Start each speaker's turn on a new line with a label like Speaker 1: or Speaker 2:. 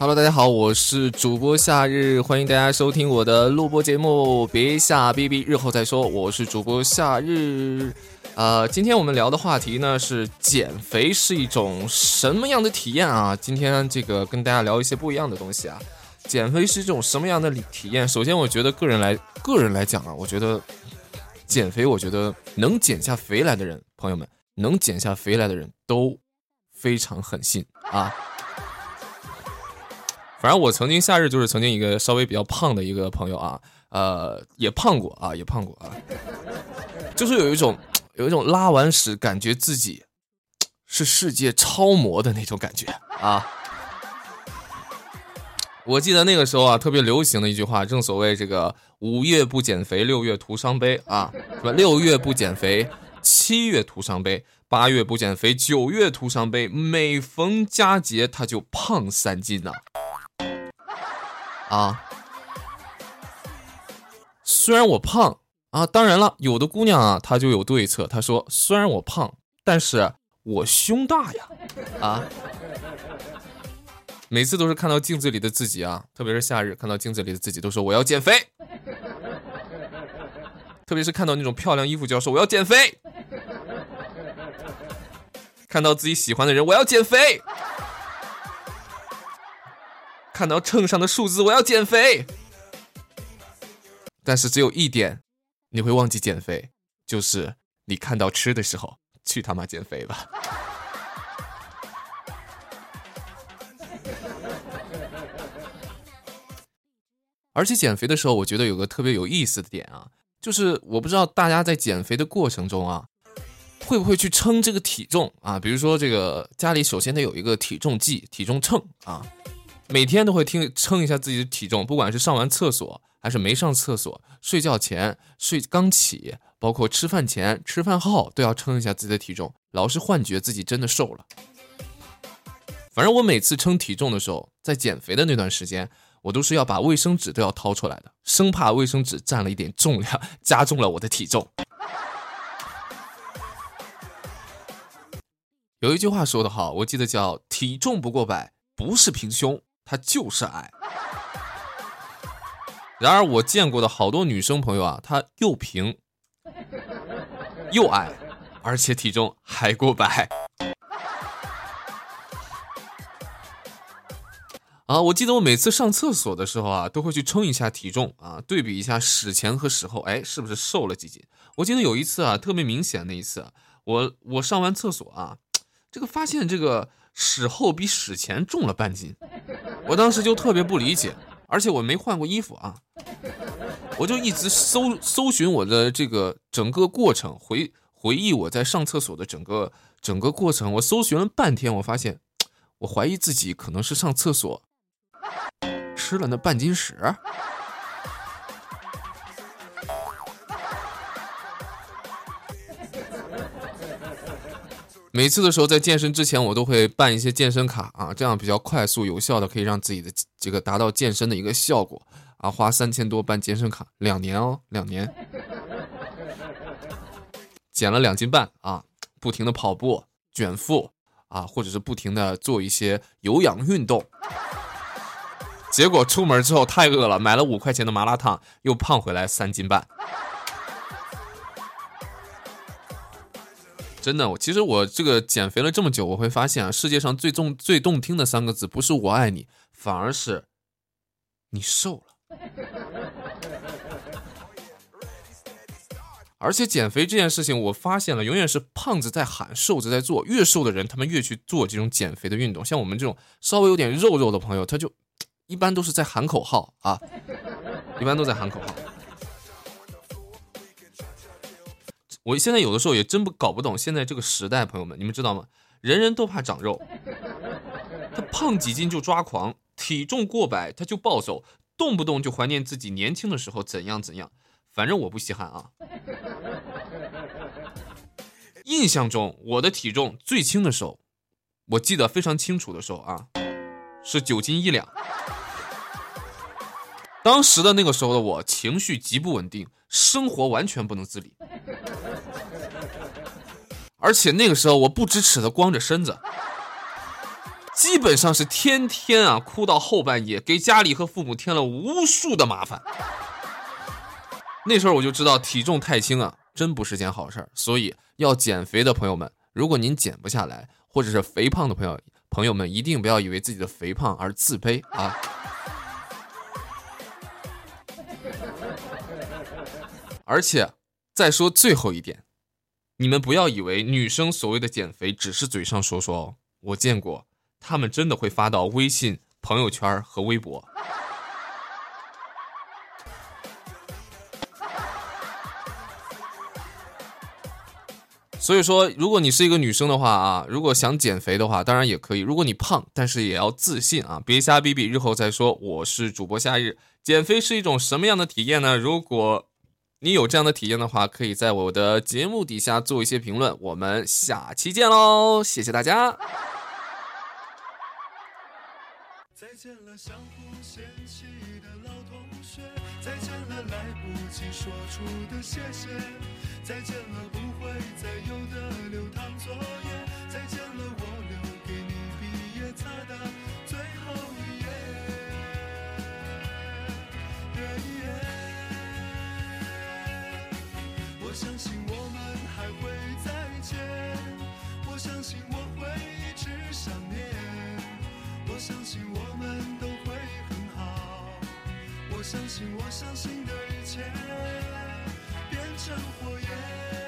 Speaker 1: Hello，大家好，我是主播夏日，欢迎大家收听我的录播节目。别下逼逼日后再说。我是主播夏日，呃，今天我们聊的话题呢是减肥是一种什么样的体验啊？今天这个跟大家聊一些不一样的东西啊。减肥是一种什么样的体验？首先，我觉得个人来个人来讲啊，我觉得减肥，我觉得能减下肥来的人，朋友们，能减下肥来的人都非常狠心啊。反正我曾经夏日就是曾经一个稍微比较胖的一个朋友啊，呃，也胖过啊，也胖过啊，就是有一种有一种拉完屎感觉自己是世界超模的那种感觉啊。我记得那个时候啊，特别流行的一句话，正所谓这个五月不减肥，六月徒伤悲啊，什么六月不减肥，七月徒伤悲，八月不减肥，九月徒伤悲，每逢佳节他就胖三斤呐。虽然我胖啊，当然了，有的姑娘啊，她就有对策。她说：“虽然我胖，但是我胸大呀！”啊，每次都是看到镜子里的自己啊，特别是夏日看到镜子里的自己，都说我要减肥。特别是看到那种漂亮衣服，就要说我要减肥。看到自己喜欢的人，我要减肥。看到秤上的数字，我要减肥。但是只有一点，你会忘记减肥，就是你看到吃的时候，去他妈减肥吧。而且减肥的时候，我觉得有个特别有意思的点啊，就是我不知道大家在减肥的过程中啊，会不会去称这个体重啊？比如说这个家里首先得有一个体重计、体重秤啊。每天都会听称一下自己的体重，不管是上完厕所还是没上厕所，睡觉前、睡刚起，包括吃饭前、吃饭后，都要称一下自己的体重，老是幻觉自己真的瘦了。反正我每次称体重的时候，在减肥的那段时间，我都是要把卫生纸都要掏出来的，生怕卫生纸占了一点重量，加重了我的体重。有一句话说得好，我记得叫“体重不过百，不是平胸”。他就是矮。然而我见过的好多女生朋友啊，她又平又矮，而且体重还过百。啊，我记得我每次上厕所的时候啊，都会去称一下体重啊，对比一下屎前和屎后，哎，是不是瘦了几斤？我记得有一次啊，特别明显那一次，我我上完厕所啊，这个发现这个屎后比屎前重了半斤。我当时就特别不理解，而且我没换过衣服啊，我就一直搜搜寻我的这个整个过程，回回忆我在上厕所的整个整个过程。我搜寻了半天，我发现，我怀疑自己可能是上厕所吃了那半斤屎。每次的时候，在健身之前，我都会办一些健身卡啊，这样比较快速有效的可以让自己的这个达到健身的一个效果啊。花三千多办健身卡，两年哦，两年，减了两斤半啊，不停的跑步、卷腹啊，或者是不停的做一些有氧运动。结果出门之后太饿了，买了五块钱的麻辣烫，又胖回来三斤半。真的，我其实我这个减肥了这么久，我会发现啊，世界上最重最动听的三个字不是我爱你，反而是你瘦了。而且减肥这件事情，我发现了，永远是胖子在喊，瘦子在做。越瘦的人，他们越去做这种减肥的运动。像我们这种稍微有点肉肉的朋友，他就一般都是在喊口号啊，一般都在喊口号。我现在有的时候也真不搞不懂现在这个时代，朋友们，你们知道吗？人人都怕长肉，他胖几斤就抓狂，体重过百他就暴走，动不动就怀念自己年轻的时候怎样怎样。反正我不稀罕啊。印象中我的体重最轻的时候，我记得非常清楚的时候啊，是九斤一两。当时的那个时候的我，情绪极不稳定，生活完全不能自理。而且那个时候我不知耻的光着身子，基本上是天天啊哭到后半夜，给家里和父母添了无数的麻烦。那时候我就知道体重太轻啊，真不是件好事儿。所以要减肥的朋友们，如果您减不下来，或者是肥胖的朋友朋友们，一定不要以为自己的肥胖而自卑啊。而且再说最后一点，你们不要以为女生所谓的减肥只是嘴上说说哦，我见过，她们真的会发到微信朋友圈和微博。所以说，如果你是一个女生的话啊，如果想减肥的话，当然也可以。如果你胖，但是也要自信啊，别瞎逼逼，日后再说。我是主播夏日，减肥是一种什么样的体验呢？如果你有这样的体验的话，可以在我的节目底下做一些评论。我们下期见喽，谢谢大家。再见了，相互嫌弃的老同学；再见了，来不及说出的谢谢；再见了，不会再有的留堂作业；相信我会一直想念。我相信我们都会很好，我相信我相信的一切变成火焰。